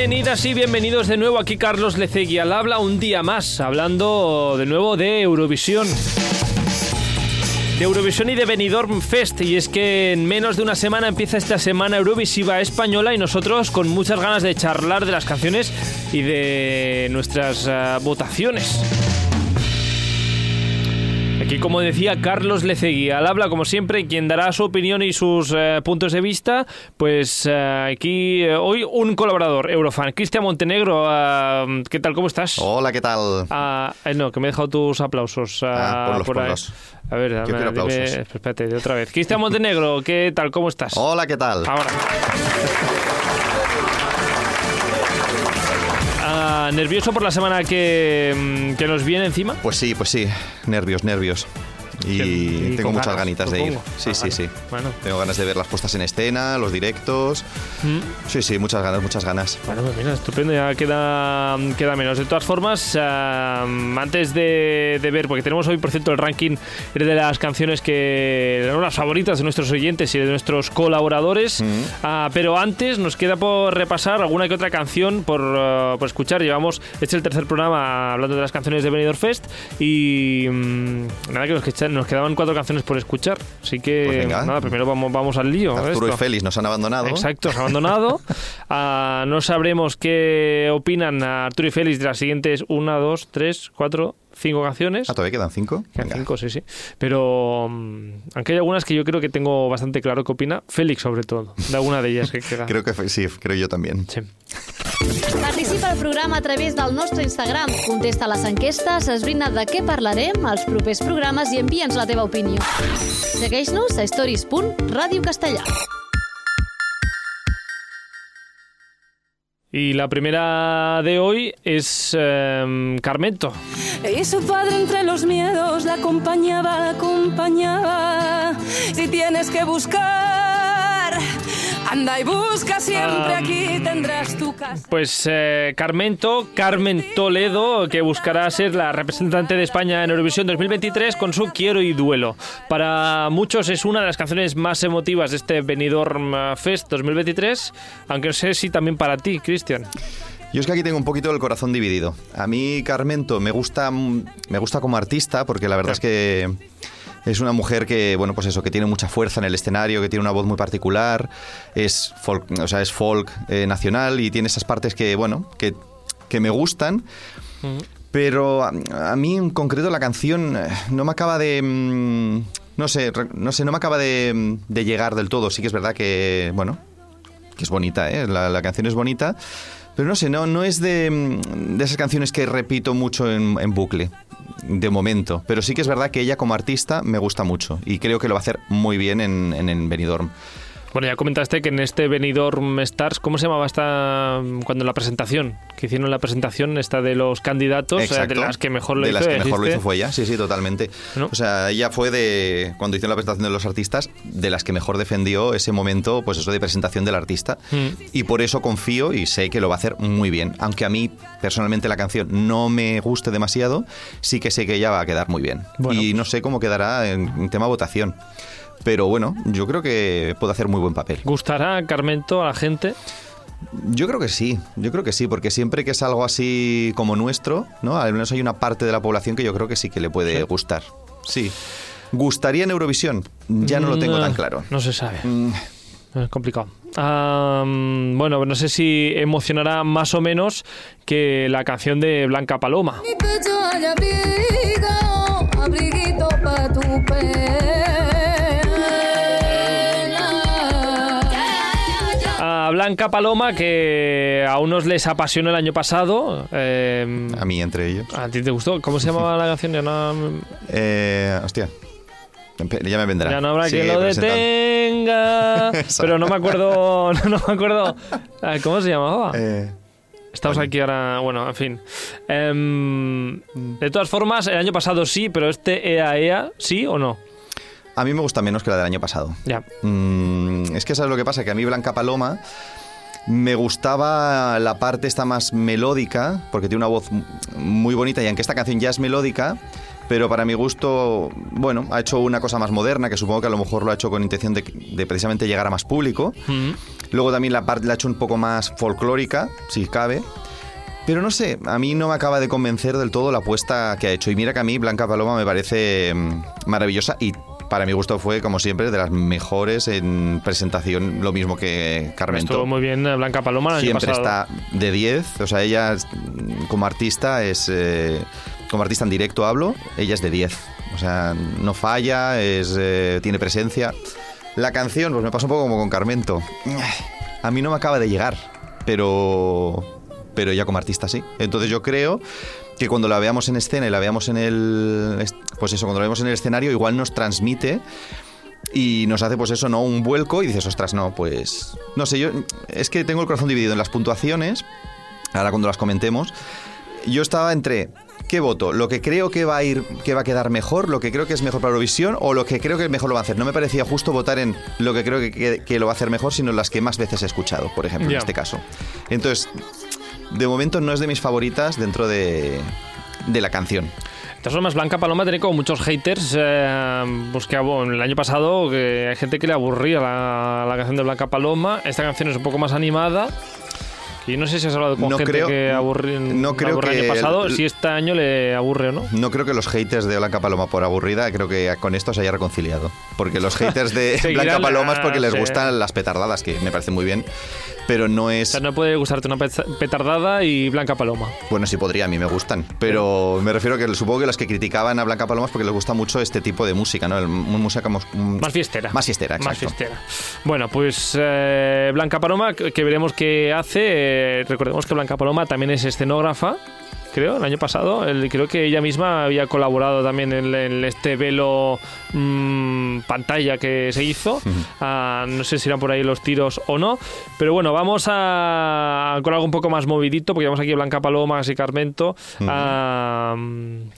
Bienvenidas y bienvenidos de nuevo aquí Carlos Lecegui al habla un día más, hablando de nuevo de Eurovisión. De Eurovisión y de Benidorm Fest, y es que en menos de una semana empieza esta semana Eurovisiva española y nosotros con muchas ganas de charlar de las canciones y de nuestras ah, votaciones. Aquí, como decía Carlos Lecegui, al habla como siempre, quien dará su opinión y sus eh, puntos de vista, pues eh, aquí eh, hoy un colaborador, Eurofan, Cristian Montenegro, ¿qué tal? ¿Cómo estás? Hola, ¿qué tal? Ah, no, que me he dejado tus aplausos. Ah, ah, por ahí. ponlos. A ver, Yo quiero dime- aplausos. espérate, de otra vez. Cristian Montenegro, ¿qué tal? ¿Cómo estás? Hola, ¿qué tal? Ahora. ¿Nervioso por la semana que, mm, que nos viene encima? Pues sí, pues sí. Nervios, nervios. Y, Y tengo muchas ganas, ganitas de ir. Sí, Ah, sí, vale. sí. Bueno. Tengo ganas de ver las puestas en escena, los directos. Mm. Sí, sí, muchas ganas, muchas ganas. Bueno, pues mira, estupendo, ya queda, queda menos. De todas formas, ah, antes de, de ver, porque tenemos hoy, por cierto, el ranking de las canciones que son las favoritas de nuestros oyentes y de nuestros colaboradores, Mm. Ah, pero antes nos queda por repasar alguna que otra canción por, ah, por escuchar. Llevamos, este es el tercer programa hablando de las canciones de Benidorm Fest y mm, nada, que nos, que nos quedaban cuatro canciones por escuchar. Así que, Pues nada, primero vamos, vamos al lío. Arturo y. Félix nos han abandonado. Exacto, se ha abandonado. Ah, no sabremos qué opinan a Arturo y Félix de las siguientes una, dos, tres, cuatro, cinco canciones. Ah, ¿todavía quedan cinco? Quedan Venga. cinco, sí, sí. Pero mm, aunque hay algunas que yo creo que tengo bastante claro qué opina, Félix sobre todo, de alguna de ellas que queda. Creo que sí, creo yo también. Sí. Participa al programa a través del nostre Instagram. Contesta les enquestes, esbrina de què parlarem als propers programes i envia'ns la teva opinió. Segueix-nos a stories.radiocastellà. Y la primera de hoy es em, Carmento. Y su padre entre los miedos la acompañaba, la acompañaba. Si tienes que buscar, anda y busca siempre Ah. aquí tendrás tu casa. Pues eh, Carmento, Carmen Toledo, que buscará ser la representante de España en Eurovisión 2023 con su Quiero y Duelo. Para muchos es una de las canciones más emotivas de este Benidorm Fest 2023, aunque no sé si también para ti, Cristian. Yo es que aquí tengo un poquito el corazón dividido. A mí Carmento me gusta, me gusta como artista porque la verdad es que es una mujer que, bueno, pues eso, que tiene mucha fuerza en el escenario, que tiene una voz muy particular, es folk, o sea, es folk eh, nacional y tiene esas partes que, bueno, que, que me gustan. Pero a, a mí en concreto la canción eh, no me acaba de... mm, No sé, no sé, no me acaba de, mm, de llegar del todo. Sí que es verdad que, bueno, que es bonita, ¿eh? la, la canción es bonita, pero no sé, no, no es de, mm, de esas canciones que repito mucho en, en bucle, de momento, pero sí que es verdad que ella como artista me gusta mucho y creo que lo va a hacer muy bien en, en, en Benidorm. Bueno, ya comentaste que en este Benidorm Stars, ¿cómo se llamaba esta cuando la presentación? Que hicieron la presentación esta de los candidatos, eh, de Exacto. las que mejor lo de hizo. las que mejor lo hizo fue ella, sí, sí, totalmente. ¿No? O sea, ella fue de, cuando hicieron la presentación de los artistas, de las que mejor defendió ese momento, pues eso de presentación del artista. Mm. Y por eso confío y sé que lo va a hacer muy bien. Aunque a mí, personalmente, la canción no me guste demasiado, sí que sé que ella va a quedar muy bien. Bueno, y pues- no sé cómo quedará en tema votación. Pero bueno, yo creo que puede hacer muy buen papel. ¿Gustará Carmento a la gente? Yo creo que sí, yo creo que sí, porque siempre que es algo así como nuestro, ¿no? Al menos hay una parte de la población que yo creo que sí que le puede Sí. gustar. Sí. ¿Gustaría en Eurovisión? Ya no lo tengo No, tan claro. No se sabe. Mm, Es complicado. Mm, bueno, no sé si emocionará más o menos que la canción de Blanca Paloma. Mi pecho hay abrigo, abriguito pa' tu pena. Blanca Paloma, que a unos les apasionó el año pasado. eh, A mí, entre ellos. ¿A ti te gustó? ¿Cómo se llamaba la canción? Ya no, Eh, hostia. Ya me vendrá. ya no habrá quien lo detenga. Pero no me acuerdo. No, me acuerdo. Ah, ¿Cómo se llamaba? Eh, Estamos aquí ahora, bueno, en fin. Em, de todas formas, el año pasado sí, pero este EAEA, ¿sí o no? A mí me gusta menos que la del año pasado. Ya. Mm, es que sabes lo que pasa, que a mí Blanca Paloma me gustaba la parte esta más melódica, porque tiene una voz muy bonita y aunque esta canción ya es melódica, pero para mi gusto, bueno, ha hecho una cosa más moderna, que supongo que a lo mejor lo ha hecho con intención de, de precisamente llegar a más público. Mm. Luego también la parte la ha hecho un poco más folclórica, si cabe. Pero no sé, a mí no me acaba de convencer del todo la apuesta que ha hecho. Y mira que a mí Blanca Paloma me parece mm, maravillosa y para mi gusto fue, como siempre, de las mejores en presentación, lo mismo que Carmento. Estuvo muy bien eh, Blanca Paloma el Siempre está de 10, o sea, ella como artista es... eh, como artista en directo hablo, ella es de 10. O sea, no falla, es, eh, tiene presencia. La canción, pues me pasa un poco como con Carmento. A mí no me acaba de llegar, pero pero ella como artista sí. Entonces yo creo que cuando la veamos en escena y la veamos en el pues eso, cuando la vemos en el escenario igual nos transmite y nos hace pues eso, ¿no? Un vuelco y dices, "Ostras, no, pues no sé, yo es que tengo el corazón dividido en las puntuaciones. Ahora cuando las comentemos, yo estaba entre ¿Qué voto? ¿Lo que creo que va a ir, que va a quedar mejor? ¿Lo que creo que es mejor para Eurovisión? ¿O lo que creo que mejor lo va a hacer? No me parecía justo votar en lo que creo que, que- que lo va a hacer mejor, sino las que más veces he escuchado, por ejemplo, en este caso. Entonces, de momento no es de mis favoritas dentro de, de la canción. De todas formas, Blanca Paloma tiene como muchos haters. eh, pues que bueno, el año pasado que hay gente que le aburría la, la canción de Blanca Paloma. Esta canción es un poco más animada. Y no sé si has hablado con No gente creo- que aburri, no creo aburre el que año pasado, el- si este año le aburre o no. No creo que los haters de Blanca Paloma por aburrida, creo que con esto se haya reconciliado. Porque los haters de Blanca la- Paloma es porque les sí. gustan las petardadas, que me parecen muy bien. Pero no O es... sea, no puede gustarte una peta- petardada y Blanca Paloma. Bueno, sí podría, a mí me gustan. Pero me refiero que supongo que los que criticaban a Blanca Paloma es porque les gusta mucho este tipo de música, ¿no? El- música como... Más fiestera. Más fiestera, Más exacto. fiestera. Bueno, pues eh, Blanca Paloma, que veremos qué hace. Eh, recordemos que Blanca Paloma también es escenógrafa. Creo, el año pasado. El- creo que ella misma había colaborado también en, en este velo pantalla que se hizo. Ah, no sé si eran por ahí los tiros o no. Pero bueno, vamos a con algo un poco más movidito, porque llevamos aquí a Blanca Paloma y Carmento, ah,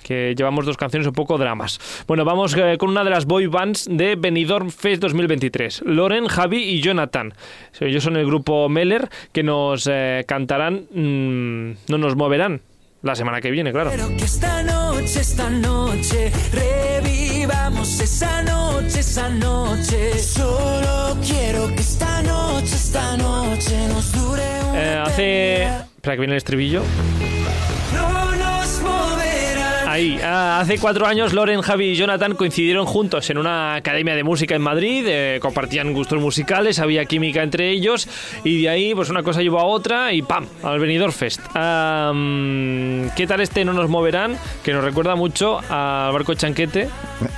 que llevamos dos canciones un poco dramas. Bueno, vamos eh, con una de las boy bands de Benidorm Fest 2023. Loren, Javi y Jonathan. Ellos son el grupo Meller que nos eh, cantarán mm, No nos moverán. La semana que viene, claro. Quiero que esta noche, esta noche esa noche, esa noche. Solo quiero que esta noche, esta noche nos dure una Eh, hace... Espera que viene el estribillo. Ahí, ah, hace cuatro años Loren, Javi y Jonathan coincidieron juntos en una academia de música en Madrid, eh, compartían gustos musicales, había química entre ellos y de ahí pues una cosa llevó a otra y ¡pam! al Benidorm Fest. Mm, ¿Qué tal este No nos moverán? Que nos recuerda mucho al barco chanquete.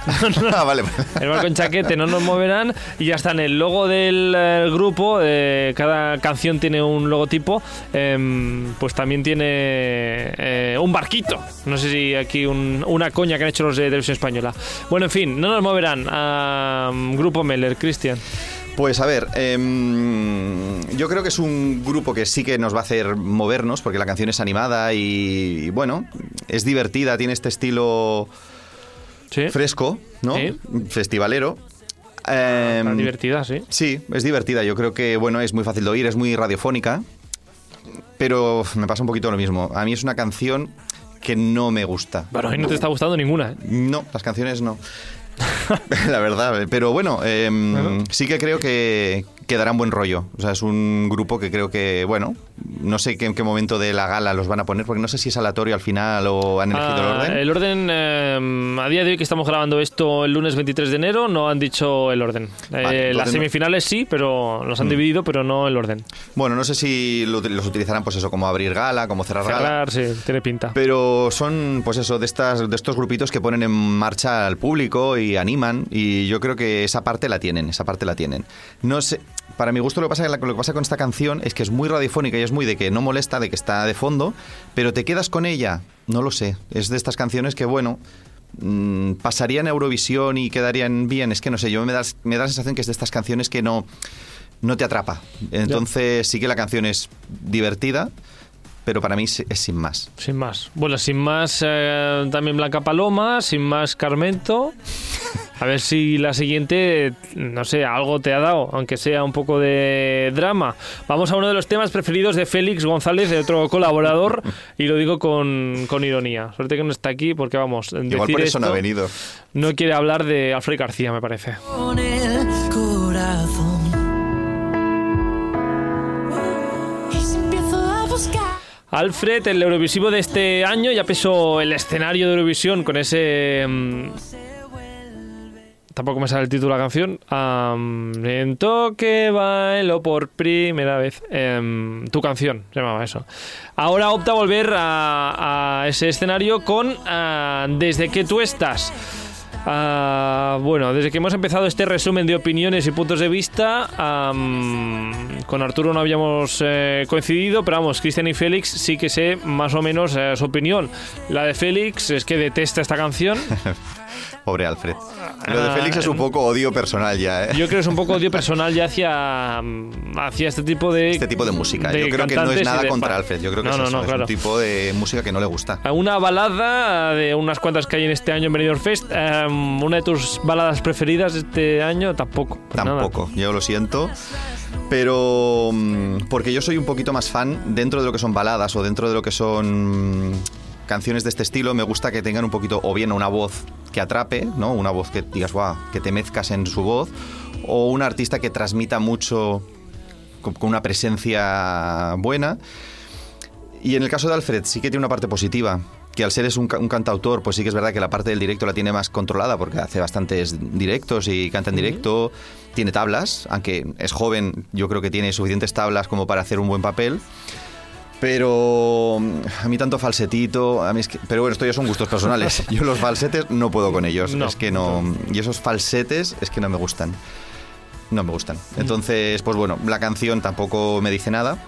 ah, vale. El barco en chaquete no nos moverán y ya está en el logo del eh, grupo. eh, cada canción tiene un logotipo. em, pues también tiene eh, un barquito. No sé si aquí un- una coña que han hecho los de televisión española. Bueno, en fin, no nos moverán. a grupo Meller, Cristian. Pues a ver, em, yo creo que es un grupo que sí que nos va a hacer movernos, porque la canción es animada y, y, bueno, es divertida, tiene este estilo Sí. fresco, ¿no? Sí. Festivalero. Em, divertida, sí. Sí, es divertida. Yo creo que, bueno, es muy fácil de oír, es muy radiofónica. Pero me pasa un poquito lo mismo. A mí es una canción que no me gusta. Bueno, hoy no te está gustando ninguna. ¿eh? No, las canciones no. La verdad, pero bueno, em, Bueno. sí que creo que, que darán buen rollo. O sea, es un grupo que creo que, bueno, no sé en qué momento de la gala los van a poner, porque no sé si es aleatorio al final o han elegido el Ah, orden. el orden, eh, a día de hoy que estamos grabando esto el lunes 23 de enero, no han dicho el orden. Eh, Vale, entonces las no- Mm. semifinales sí, pero los han dividido, pero no el orden. Bueno, no sé si lo- los utilizarán, pues eso, como abrir gala, como cerrar gala. Cerrar, sí, tiene pinta. Pero son, pues eso, de, estas, de estos grupitos que ponen en marcha al público y animan. Y yo creo que esa parte la tienen, esa parte la tienen. No sé, para mi gusto lo que pasa, lo que pasa con esta canción es que es muy radiofónica y es muy de que no molesta, de que está de fondo, pero te quedas con ella. No lo sé. Es de estas canciones que, bueno, mm, pasarían a Eurovisión y quedarían bien. Es que no sé, yo me da, me da la sensación que es de estas canciones que no, no te atrapa. Entonces sí que la canción es divertida, pero para mí es es sin más. Sin más. Bueno, sin más eh, también Blanca Paloma, sin más Carmento. A ver si la siguiente, no sé, algo te ha dado, aunque sea un poco de drama. Vamos a uno de los temas preferidos de Félix González, de otro colaborador, y lo digo con, con ironía. Suerte que no está aquí porque vamos. Igual decir por eso no ha venido. No quiere hablar de Alfred García, me parece. Con el corazón. Pues Alfred, el Eurovisivo de este año, ya pesó el escenario de Eurovisión con ese mm, tampoco me sale el título de la canción. Am, Siento que bailo por primera vez. Em, tu canción, se llamaba eso. Ahora opta a volver a, a ese escenario con ah, Desde que tú estás. Ah, bueno, desde que hemos empezado este resumen de opiniones y puntos de vista, am, con Arturo no habíamos eh, coincidido, pero vamos, Cristian y Félix sí que sé más o menos eh, su opinión. La de Félix es que detesta esta canción. Pobre Alfred. Lo de Ah, Félix es un poco odio personal ya, ¿eh? Yo creo que es un poco odio personal ya hacia, hacia este tipo de. Este tipo de música. de Yo creo que no es nada contra Alfred. Yo creo que No, es, no, eso, no, es claro. un tipo de música que no le gusta. Una balada de unas cuantas que hay en este año en Benidorm Fest. em, una de tus baladas preferidas de este año, tampoco. Pues nada. Tampoco, yo lo siento. Pero mm, porque yo soy un poquito más fan dentro de lo que son baladas o dentro de lo que son canciones de este estilo, me gusta que tengan un poquito o bien una voz que atrape, ¿no? Una voz que digas, guau, que te mezcas en su voz o un artista que transmita mucho con, con una presencia buena. Y en el caso de Alfred sí que tiene una parte positiva, que al ser es un, un cantautor, pues sí que es verdad que la parte del directo la tiene más controlada porque hace bastantes directos y canta en directo, tiene tablas, aunque es joven, yo creo que tiene suficientes tablas como para hacer un buen papel. Pero mm, a mí tanto falsetito, a mí es que, pero bueno, esto ya son gustos personales. Yo los falsetes no puedo con ellos, No. es que no y esos falsetes es que no me gustan. No me gustan. Mm. Entonces, pues bueno, la canción tampoco me dice nada.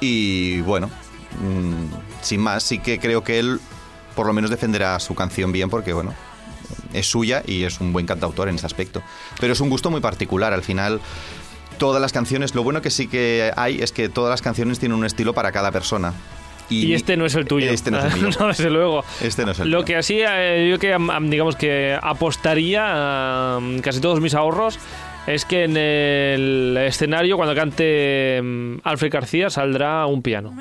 Y bueno, mm, sin más, sí que creo que él por lo menos defenderá su canción bien porque, bueno, es suya y es un buen cantautor en ese aspecto. Pero es un gusto muy particular. Al final, todas las canciones, lo bueno que sí que hay es que todas las canciones tienen un estilo para cada persona. Y este no es el tuyo. Este no es el mío. no, desde luego. Este no es el Lo mío. que así, eh, yo que am- am- digamos que apostaría casi todos mis ahorros es que en el escenario, cuando cante mm, Alfred García, saldrá un piano.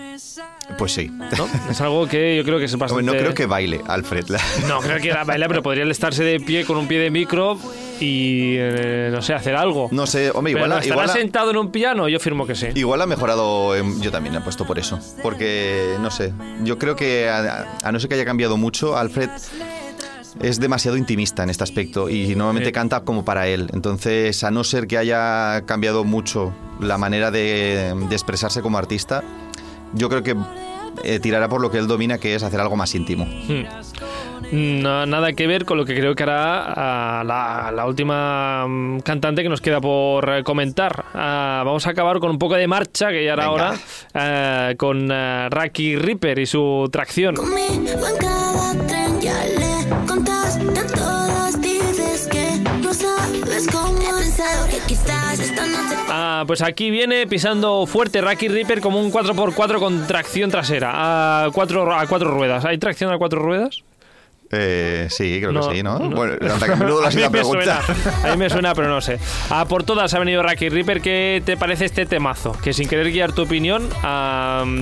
Pues sí. ¿no? Es algo que yo creo que es bastante. no creo que baile Alfred. No, creo que era bailar, pero podría estarse de pie con un pie de micro y, eh, no sé, hacer algo. No sé, hombre, igual, ¿estará igual, ha- sentado en un piano? Yo firmo que sí. igual ha mejorado. Yo también he puesto por eso. Porque, no sé, yo creo que a, a no ser que haya cambiado mucho, Alfred es demasiado intimista en este aspecto y normalmente Sí. canta como para él. Entonces, a no ser que haya cambiado mucho la manera de, de expresarse como artista, yo creo que eh, tirará por lo que él domina, que es hacer algo más íntimo. Hmm. No, nada que ver con lo que creo que hará ah, la, la última mm, cantante que nos queda por eh, comentar. Ah, vamos a acabar con un poco de marcha que ya hará Venga. ahora eh, con Raki Ripper y su tracción. Ah, pues aquí viene pisando fuerte Raki Ripper como un 4x4 con tracción trasera. A cuatro, a cuatro ruedas. ¿Hay tracción a cuatro ruedas? Eh, sí, creo No, que sí, ¿no? no. Bueno, anda que menudo la a, mí la me pregunta. suena, a mí me suena, pero no sé. Ah, por todas ha venido Raki Ripper. ¿Qué te parece este temazo? Que sin querer guiar tu opinión,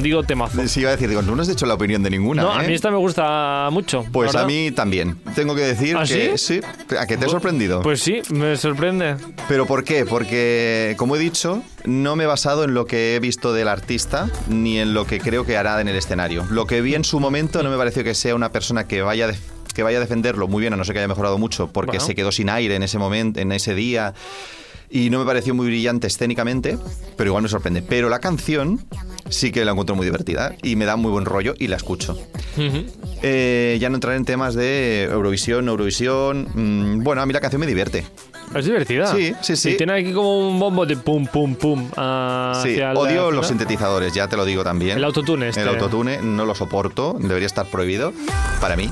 digo temazo. Sí, iba a decir, digo, no nos has hecho la opinión de ninguna. No, a ¿eh? mí esta me gusta mucho. Pues a mí también. Tengo que decir ¿Ah, que sí? ¿A que te he sorprendido? Pues sí, me sorprende. ¿Pero por qué? Porque, como he dicho, no me he basado en lo que he visto del artista ni en lo que creo que hará en el escenario. Lo que vi en su momento no me pareció que sea una persona que vaya, a def- que vaya a defenderlo muy bien, a no ser que haya mejorado mucho, porque Bueno. se quedó sin aire en ese momento, en ese día. Y no me pareció muy brillante escénicamente, pero igual me sorprende. Pero la canción sí que la encuentro muy divertida y me da muy buen rollo y la escucho. Eh, ya no entraré en temas de Eurovisión, Eurovisión. Mm, bueno, a mí la canción me divierte. Es divertida. Sí, sí, sí. Y tiene aquí como un bombo de pum, pum, pum. ah, Sí, odio los sintetizadores, ya te lo digo también. El autotune este. El autotune no lo soporto, debería estar prohibido para mí.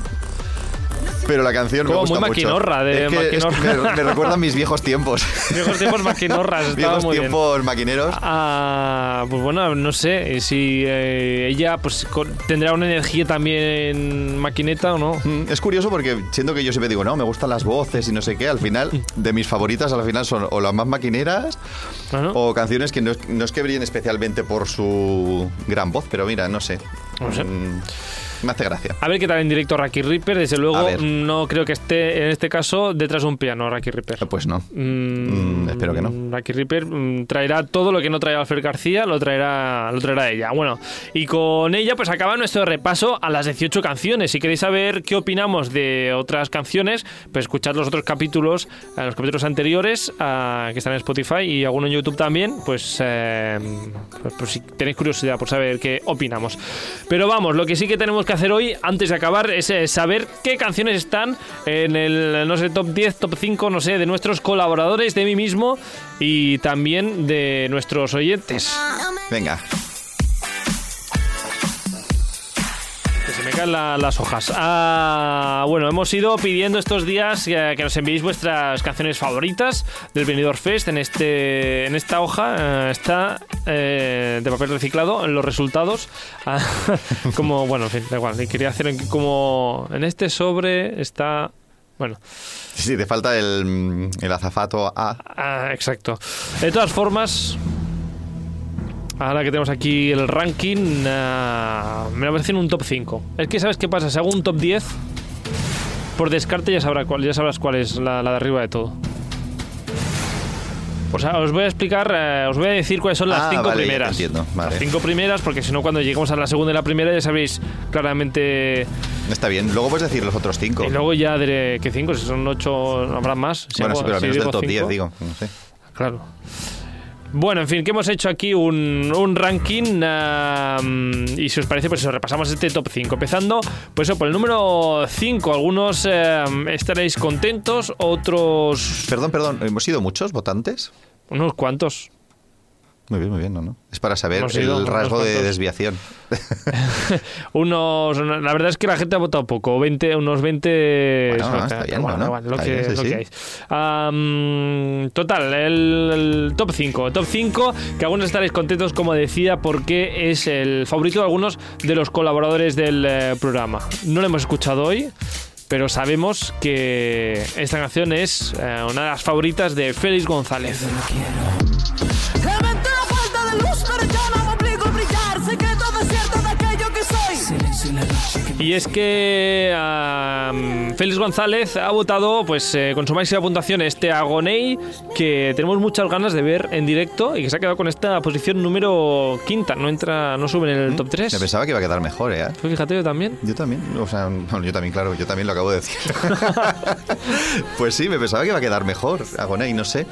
Pero la canción Como me gusta muy mucho. maquinorra, de Es que es- maquinorra. me, me recuerda a mis viejos tiempos. Viejos tiempos maquinorras. viejos muy bien. tiempos maquineros. Ah, pues bueno, no sé si eh, ella pues con- tendrá una energía también maquineta o no. Mm, Es curioso porque siento que yo siempre digo, no, me gustan las voces y no sé qué. Al final, de mis favoritas, al final son o las más maquineras o canciones que no no es que brillen especialmente por su gran voz, pero mira, no sé. No sé. Mm, Me hace gracia. A ver qué tal en directo Raki Ripper. Desde luego, no creo que esté en este caso detrás de un piano, Raki Ripper. Pues no. Mm, Mm, espero que no. Raki Ripper mm, traerá todo lo que no traerá Alfred García, lo traerá, lo traerá ella. Bueno, y con ella pues acaba nuestro repaso a las 18 canciones. Si queréis saber qué opinamos de otras canciones, pues escuchad los otros capítulos, eh, los capítulos anteriores ah, que están en Spotify y alguno en YouTube también, pues, eh, pues, pues si tenéis curiosidad por saber qué opinamos. Pero vamos, lo que sí que tenemos que hacer hoy, antes de acabar, es eh, saber qué canciones están en el, no sé, top 10, top 5, no sé, de nuestros colaboradores, de mí mismo y también de nuestros oyentes. Venga. La- las hojas. Ah, bueno, hemos ido pidiendo estos días que, que nos enviéis vuestras canciones favoritas del Benidorm Fest. En, este, en esta hoja eh, está eh, de papel reciclado en los resultados. Ah, como, bueno, en fin, da igual. Quería hacer en- como en este sobre está... Bueno, Sí, te falta el, mm, el azafato A. Ah, exacto. De todas formas, ahora que tenemos aquí el ranking, ah, me lo parece en un top 5. Es que, ¿sabes qué pasa? Si hago un top 10, por descarte ya, sabrá cuál, ya sabrás cuál es la, la de arriba de todo. O sea, os voy a explicar, eh, os voy a decir cuáles son las Ah, cinco vale, primeras. entiendo, vale. Las cinco primeras, porque si no, cuando lleguemos a la segunda y la primera, ya sabréis claramente. Está bien. Luego puedes decir los otros cinco. Y luego ya diré que cinco, si son ocho, habrá más. Si bueno, hago- sí, pero al si menos del top cinco. 10, digo. No sé. Claro. Bueno, en fin, que hemos hecho aquí un, un ranking ah, y si os parece, pues eso, repasamos este top 5. Empezando, pues eso, por el número 5. Algunos eh, estaréis contentos, otros Perdón, perdón. ¿Hemos sido muchos votantes? unos cuantos. Muy bien, muy bien, ¿no? no? Es para saber Hemos el rasgo de desviación. Unos, la verdad es que la gente ha votado poco, 20, unos 20... Bueno, es lo está que- bien, bueno, bueno, igual, lo está que, bien, sí, lo sí. que hay. Am, total, el, el top 5. Top 5, que algunos estaréis contentos, como decía, porque es el favorito de algunos de los colaboradores del eh, programa. No lo hemos escuchado hoy, pero sabemos que esta canción es eh, una de las favoritas de Félix González. Y es que Félix González ha votado pues eh, con su máxima puntuación este Agoney que tenemos muchas ganas de ver en directo y que se ha quedado con esta posición número quinta, no entra, no sube en el top 3. Me pensaba que iba a quedar mejor, ¿eh? Fíjate yo también. Yo también, o sea, yo también, claro, yo también lo acabo de decir. pues sí, me pensaba que iba a quedar mejor, Agoney, no sé.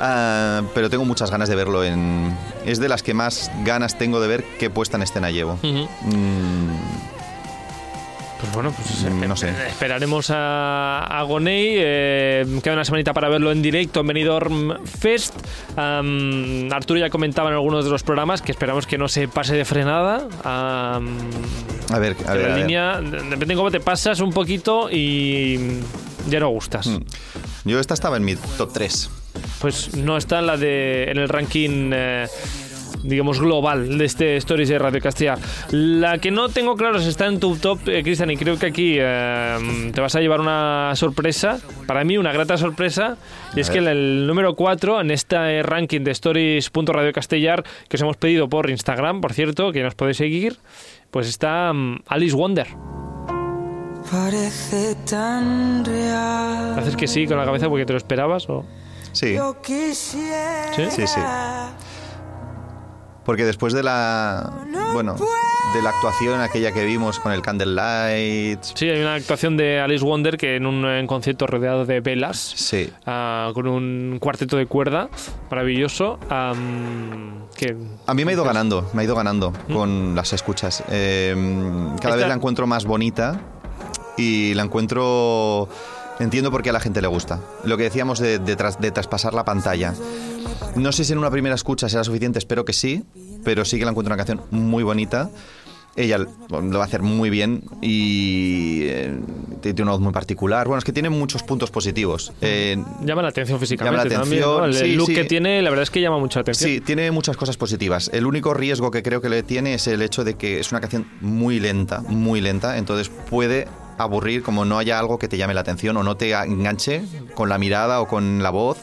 Ah, pero tengo muchas ganas de verlo en... Es de las que más ganas tengo de ver qué puesta en escena llevo. Mm, Pues bueno, pues Mm, no sé. esperaremos a, a Agoney. eh, queda una semanita para verlo en directo en Benidorm Fest. Arturo ya comentaba en algunos de los programas que esperamos que no se pase de frenada. A ver, a ver. la a línea, de- depende de cómo te pasas un poquito y ya no gustas. Mm. Yo esta estaba en mi top 3. Pues no está en la de en el ranking eh, digamos global de este Stories de Radio Castilla. La que no tengo claro si está en tu top, eh, Cristian, y creo que aquí eh, te vas a llevar una sorpresa, para mí una grata sorpresa, y es que el, el número 4 en este ranking de Stories.radio Castellar que os hemos pedido por Instagram, por cierto, que nos podéis seguir, pues está mm, Alice Wonder. Parece tan real. Haces que sí con la cabeza porque te lo esperabas o... Sí, Yo quisiera. ¿Sí? Sí, sí. Porque después de la... Bueno, de la actuación aquella que vimos con el Candlelight... Sí, hay una actuación de Alice Wonder que en un eh, concierto rodeado de velas, Sí, ah, con un cuarteto de cuerda maravilloso, am, que A mí me ha ido ganando, me ha ido ganando con las escuchas. Eh, cada vez Esta- la encuentro más bonita y la encuentro... Entiendo por qué a la gente le gusta. Lo que decíamos de, de tras- de traspasar la pantalla. No sé si en una primera escucha será suficiente, espero que sí, pero sí que la encuentro una canción muy bonita. Ella lo va a hacer muy bien y eh, tiene una voz muy particular. Bueno, es que tiene muchos puntos positivos. Eh, llama la atención físicamente Llama la también. atención, ¿no? El, sí, look sí. que tiene, la verdad es que llama mucha atención. Sí, tiene muchas cosas positivas. El único riesgo que creo que le tiene es el hecho de que es una canción muy lenta, muy lenta, entonces puede aburrir como no haya algo que te llame la atención o no te enganche con la mirada o con la voz.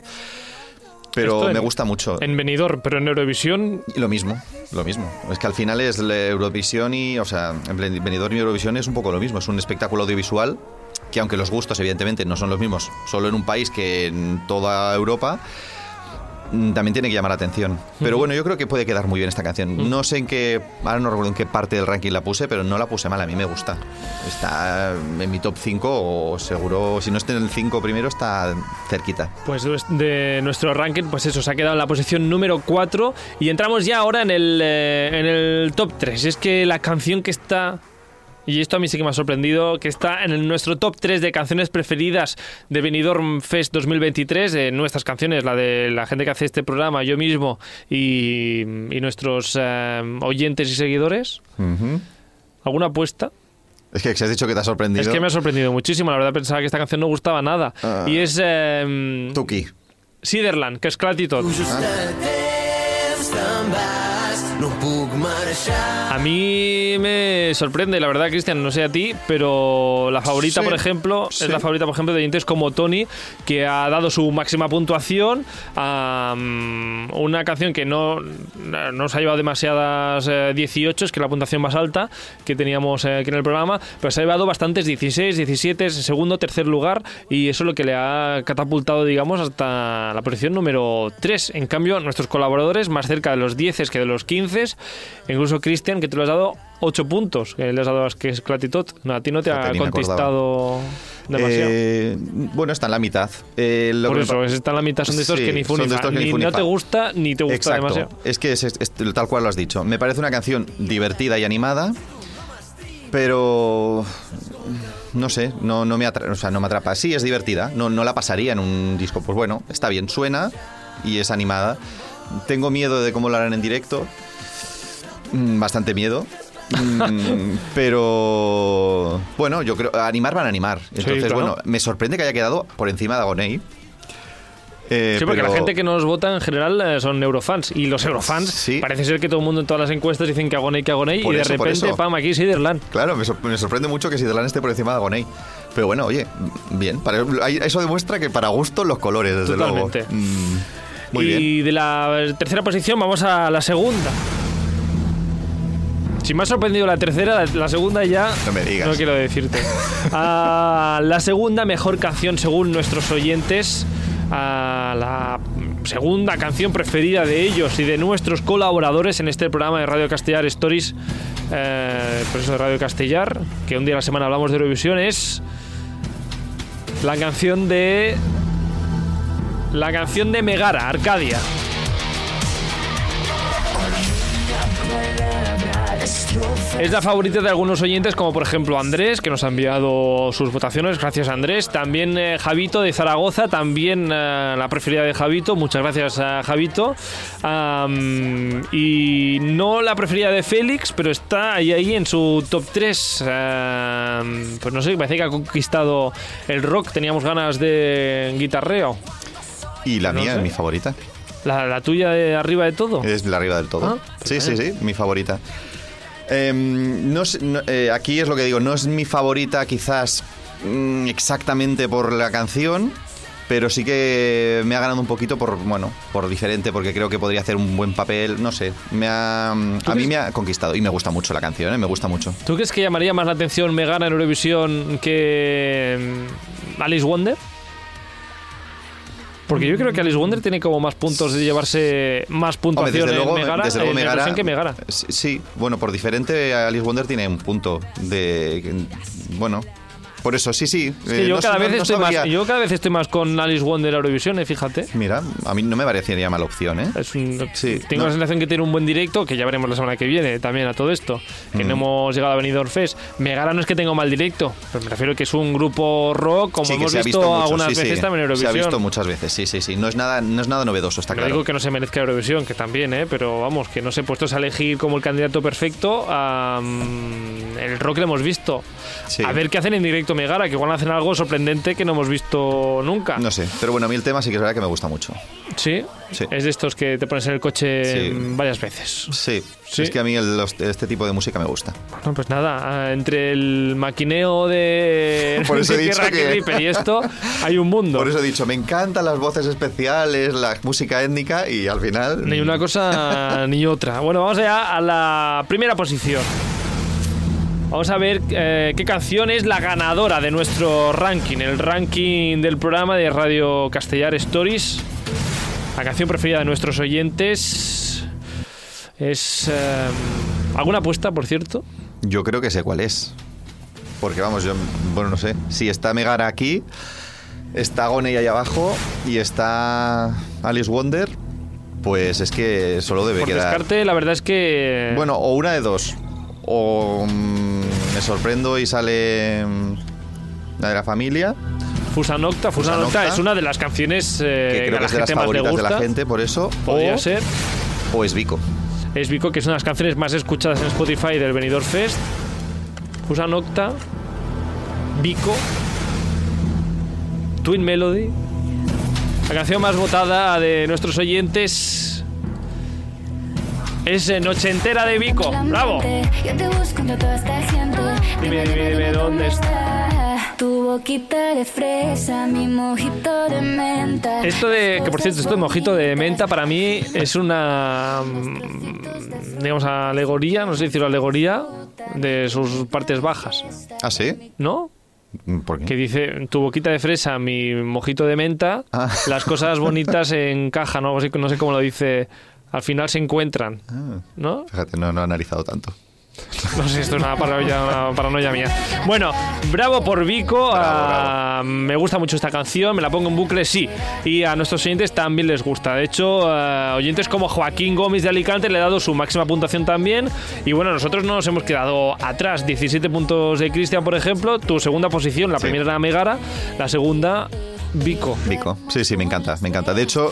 Pero Esto en- me gusta mucho. En Benidorm, pero en Eurovisión Lo mismo, lo mismo. Es que al final es la Eurovisión y, o sea, en Benidorm y Eurovisión es un poco lo mismo. Es un espectáculo audiovisual que aunque los gustos evidentemente no son los mismos, solo en un país que en toda Europa, también tiene que llamar la atención. Pero bueno, yo creo que puede quedar muy bien esta canción. No sé en qué, ahora no recuerdo en qué parte del ranking la puse, pero no la puse mal, a mí me gusta. Está en mi top 5 o seguro, si no está en el 5 primero, está cerquita. Pues de nuestro ranking, pues eso, se ha quedado en la posición número 4 y entramos ya ahora en el, eh, en el top 3. Es que la canción que está, y esto a mí sí que me ha sorprendido, que está en el- nuestro top 3 de canciones preferidas de Benidorm Fest 2023, de nuestras canciones, la de la gente que hace este programa, yo mismo y, y nuestros eh, oyentes y seguidores. ¿Alguna apuesta? Es que se has dicho que te ha sorprendido. Es que me ha sorprendido muchísimo, la verdad pensaba que esta canción no gustaba nada. Ah. Y es eh, Tuki. Siderland, que és clar i tot. No puc marxar. A mí me sorprende, la verdad, Cristian, no sé a ti, pero la favorita, Sí, por ejemplo, sí. es la favorita, por ejemplo, de oyentes como Tony, que ha dado su máxima puntuación a una canción que no, no se ha llevado demasiadas eh, 18, es que la puntuación más alta que teníamos eh, aquí en el programa, pero se ha llevado bastantes 16, 17, segundo, tercer lugar, y eso es lo que le ha catapultado, digamos, hasta la posición número 3. En cambio, nuestros colaboradores, más cerca de los 10 que de los 15, incluso Cristian, que tú le has dado 8 puntos, que le has dado a que es Clatitot. No, a ti no te ha contestado demasiado. Eh, bueno, está en la mitad. Eh, lo Por que- eso, es- está en la mitad, son de estos Sí, que ni fu son ni de fa. ni Ni no te gusta ni te gusta Exacto. demasiado. Es que es, es- es tal cual lo has dicho. Me parece una canción divertida y animada, pero no sé, no, no me atrapa, o sea, no me atrapa. Sí, es divertida, no, no la pasaría en un disco. Pues bueno, está bien, suena y es animada. Tengo miedo de cómo lo harán en directo. Mm, Bastante miedo. Mm, pero bueno, yo creo animar van a animar. Entonces, claro. bueno, me sorprende que haya quedado por encima de Agoney. Eh, Sí, porque pero- la gente que nos vota en general eh, son eurofans. Y los eurofans, Sí. parece ser que todo el mundo en todas las encuestas dicen que Agoney, que Agoney. Por y de eso, repente, pam, aquí Siderland. Claro, me, sor- me sorprende mucho que Siderland esté por encima de Agoney. Pero bueno, oye, bien. para- eso demuestra que para gusto los colores, desde Totalmente. luego. Mm, muy y bien. de la tercera posición vamos a la segunda. Si me ha sorprendido la tercera, la, la segunda ya. No me digas. No quiero decirte. Ah, la segunda mejor canción según nuestros oyentes. ah, la segunda canción preferida de ellos y de nuestros colaboradores en este programa de Radio Castellar Stories. eh, por eso de Radio Castellar, que un día a la semana hablamos de Eurovisión, es la canción de. La canción de Megara, Arcadia. Es la favorita de algunos oyentes, como por ejemplo Andrés, que nos ha enviado sus votaciones. Gracias, Andrés. También eh, Javito de Zaragoza, también eh, la preferida de Javito. Muchas gracias a Javito. Y no la preferida de Félix, pero está ahí, ahí en su top 3. pues no sé, parece que ha conquistado el rock. Teníamos ganas de guitarreo. Y la no mía sé. es mi favorita. La, la tuya de arriba de todo. Es la arriba del todo. Ah, sí, sí, sí, mi favorita. Em, no sé, no- eh, aquí es lo que digo, no es mi favorita quizás mm, exactamente por la canción, pero sí que me ha ganado un poquito por, bueno, por diferente, porque creo que podría hacer un buen papel, no sé, me ha, a mí me ha conquistado y me gusta mucho la canción, ¿eh? me gusta mucho. ¿Tú crees que llamaría más la atención Megara en Eurovisión que mm, Alice Wonder? Porque yo creo que Alice Wonder tiene como más puntos de llevarse más Hombre, puntuación desde luego, en Megara, desde luego en Megara, Eurovisión que Megara. Sí, bueno, por diferente Alice Wonder tiene un punto de bueno, por eso sí, sí. Es que eh, yo, no cada no- vez no estoy más, sabría- yo cada vez estoy más con Alice Wonder Eurovisión, eh, fíjate. Mira, a mí no me parecería mala opción, ¿eh? Es un- Sí, tengo la sensación que tiene un buen directo, que ya veremos la semana que viene también a todo esto, que no hemos llegado a Benidorm Fest. Megara no es que tenga mal directo, pero me refiero que es un grupo rock, como Sí, hemos visto, visto mucho, algunas sí, veces también en Se ha Eurovisión. visto muchas veces, sí, sí, sí. No es nada, no es nada novedoso, está No claro. digo que no se merezca Eurovisión, que también, ¿eh? pero vamos, que no se puestos a elegir como el candidato perfecto. el rock lo hemos visto. A ver qué hacen en directo Proyecto Megara, que igual hacen algo sorprendente que no hemos visto nunca. No sé, pero bueno, a mí el tema sí que es verdad que me gusta mucho. ¿Sí? Sí. Es de estos que te pones en el coche Sí. varias veces. Sí, Sí. es que a mí el- los- este tipo de música me gusta. Bueno, pues nada, ah, entre el maquineo de Por eso he de dicho Tierra que- y esto, hay un mundo. Por eso he dicho, me encantan las voces especiales, la música étnica y al final... Ni una cosa ni otra. Bueno, vamos allá a la primera posición. Vamos a ver eh, qué canción es la ganadora de nuestro ranking, el ranking del programa de Radio Castellar Stories. La canción preferida de nuestros oyentes es... eh, ¿Alguna apuesta, por cierto? Yo creo que sé cuál es. Porque vamos, yo, bueno, no sé. Si está Megara aquí, está Goney ahí abajo y está Alice Wonder, pues es que solo debe Por quedar. descarte, la verdad es que... Bueno, o una de dos. O mm, me sorprendo y sale mm, la de la familia, Fusa Nocta, Fusa, Fusa Nocta Nocta, es una de las canciones eh, que creo que la es de las favoritas de gusta. la gente, por eso. Podría o, ser. o es Vico. Es Vico, que es una de las canciones más escuchadas en Spotify del Benidorm Fest. Fusa Nocta, Vico, Twin Melody. La canción más votada de nuestros oyentes es Noche Entera de Vico. ¡Bravo! Yo te busco entre toda esta gente. Dime, dime, dime, ¿dónde está? Tu boquita de fresa, mi mojito de menta. Esto de, que por cierto, esto de mojito de menta para mí es una, mm, digamos, alegoría, no sé decir alegoría, de sus partes bajas, ¿Ah, sí? ¿no? ¿Por qué? que dice tu boquita de fresa, mi mojito de menta, Ah. las cosas bonitas encajan, ¿no? No sé cómo lo dice, al final se encuentran, Ah, ¿no? fíjate, no, no he analizado tanto. No sé, esto es una paranoia, una paranoia mía. Bueno, bravo por Vico, ah, me gusta mucho esta canción, me la pongo en bucle, sí. Y a nuestros oyentes también les gusta. De hecho, ah, oyentes como Joaquín Gómez de Alicante le ha dado su máxima puntuación también. Y bueno, nosotros no nos hemos quedado atrás. 17 puntos de Cristian, por ejemplo. Tu segunda posición, la Sí. primera era Megara, la segunda Vico. Vico. Sí, sí, me encanta, me encanta. De hecho,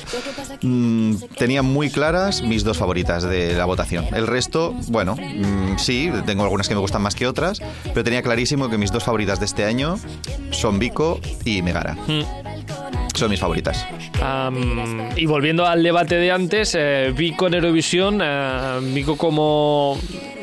mm, tenía muy claras mis dos favoritas de la votación. El resto, bueno, mm, sí, tengo algunas que me gustan más que otras, pero tenía clarísimo que mis dos favoritas de este año son Vico y Megara. Mm. Son mis favoritas. Y volviendo al debate de antes, eh, Vico en Eurovisión, eh, Vico como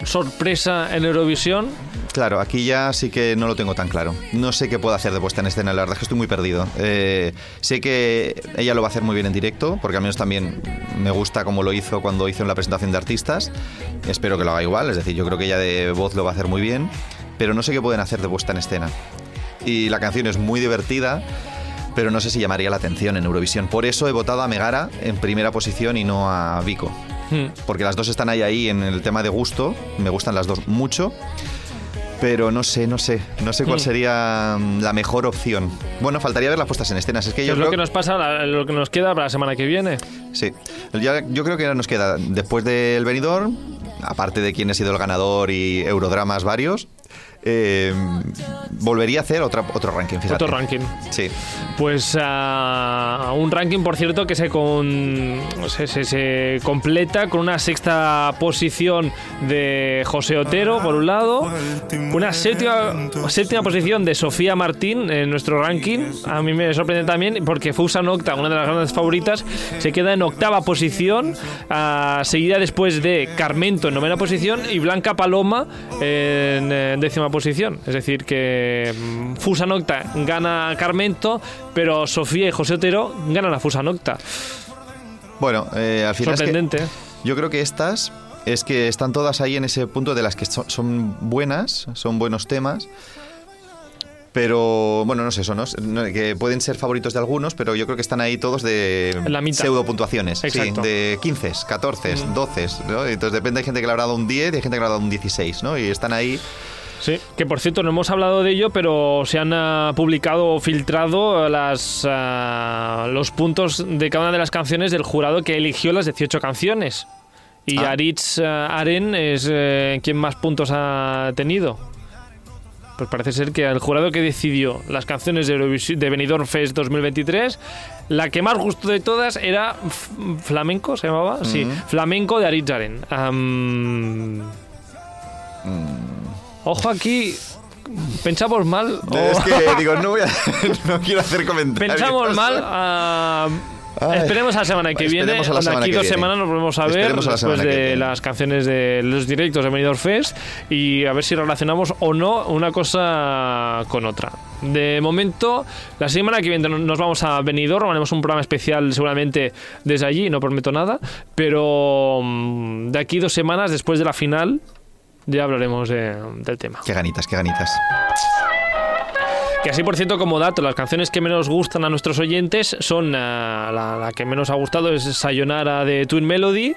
sorpresa en Eurovisión. Claro, aquí ya sí que no lo tengo tan claro. No sé qué puedo hacer de puesta en escena, la verdad es que estoy muy perdido. Eh, sé que ella lo va a hacer muy bien en directo, porque al menos también me gusta como lo hizo cuando hizo en la presentación de artistas. Espero que lo haga igual, es decir, yo creo que ella de voz lo va a hacer muy bien, pero no sé qué pueden hacer de puesta en escena. Y la canción es muy divertida, pero no sé si llamaría la atención en Eurovisión. Por eso he votado a Megara en primera posición y no a Vico. Hmm. Porque las dos están ahí, ahí en el tema de gusto. Me gustan las dos mucho. Pero no sé, no sé. No sé cuál Mm. sería mm, la mejor opción. Bueno, faltaría ver las puestas en escenas. Es que ¿Qué yo es lo que nos pasa, la- lo que nos queda para la semana que viene? Sí. Ya- yo creo que nos queda, después del Benidorm, aparte de quién ha sido el ganador y Eurodramas varios, eh, volvería a hacer otra, otro ranking, fíjate. Otro ranking. Sí. Pues ah, un ranking, por cierto, que se, con, se, se- se completa con una sexta posición de José Otero, por un lado, una séptima, séptima posición de Sofía Martín en nuestro ranking. A mí me sorprende también porque Fusa Nocta, una de las grandes favoritas, se queda en octava posición, ah, seguida después de Carmento en novena posición y Blanca Paloma en, eh, décima posición. Es decir, que mm, Fusa Nocta gana Carmento, pero Sofía y José Otero ganan a Fusa Nocta. Bueno, eh, al final es que Sorprendente. yo creo que estas es que están todas ahí en ese punto de las que son, son buenas, son buenos temas. Pero, bueno, no sé, eso, ¿no? Que pueden ser favoritos de algunos, pero yo creo que están ahí todos de la mitad. pseudo puntuaciones. Exacto. De 15, 14, 12, ¿no? Entonces depende, hay gente que le habrá dado un 10 y hay gente que le habrá dado un 16, ¿no? Y están ahí. Sí, que por cierto no hemos hablado de ello, pero se han ah, publicado o filtrado las, ah, los puntos de cada una de las canciones del jurado que eligió las 18 canciones. Y Ah. Aritz ah, Aren es eh, quien más puntos ha tenido. Pues parece ser que el jurado que decidió las canciones de, de Benidorm Fest 2023, la que más gustó de todas era Flamenco, ¿se llamaba? Sí, Flamenco de Aritz Aren. Am, Ojo aquí, pensamos mal. o- Es que digo, no, voy a, no quiero hacer comentarios. Pensamos mal. ah, Ay. esperemos a la semana que viene. A la semana Aquí que dos viene. semanas nos volvemos a ver a la después de las canciones de los directos de Benidorm Fest y a ver si relacionamos o no una cosa con otra. De momento, la semana que viene nos vamos a Benidorm, haremos un programa especial seguramente desde allí, no prometo nada, pero mm, de aquí dos semanas después de la final ya hablaremos de- del tema. Qué ganitas, qué ganitas. Que así, por cierto, como dato, las canciones que menos gustan a nuestros oyentes son ah, la, la que menos ha gustado es Sayonara de Twin Melody,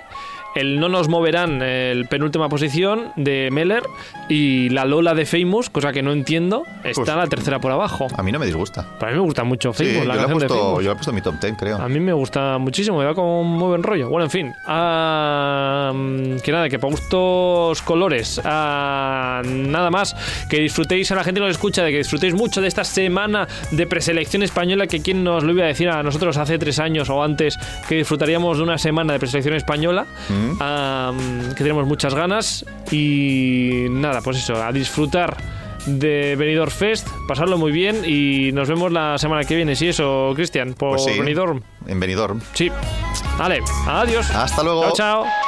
el No nos moverán, el penúltima posición de Meller y la Lola de Famous, cosa que no entiendo, está Pues- la tercera por abajo. A mí no me disgusta. Para mí me gusta mucho Sí, Famous, yo, la he de Famous. yo he puesto en mi top 10, creo. A mí me gusta muchísimo, me da como un muy buen rollo. Bueno, en fin, ah, mm, que nada, que para gustos colores, ah, nada más, que disfrutéis a la gente que nos escucha, de que disfrutéis mucho de esta semana de preselección española, que quien nos lo iba a decir a nosotros hace tres años o antes, que disfrutaríamos de una semana de preselección española, Mm. Que tenemos muchas ganas y nada, pues eso, a disfrutar de Benidorm Fest, pasarlo muy bien y nos vemos la semana que viene, sí, eso, Cristian, por Pues sí, Benidorm. En Benidorm. Sí. Vale, adiós. Hasta luego. Chao, chao.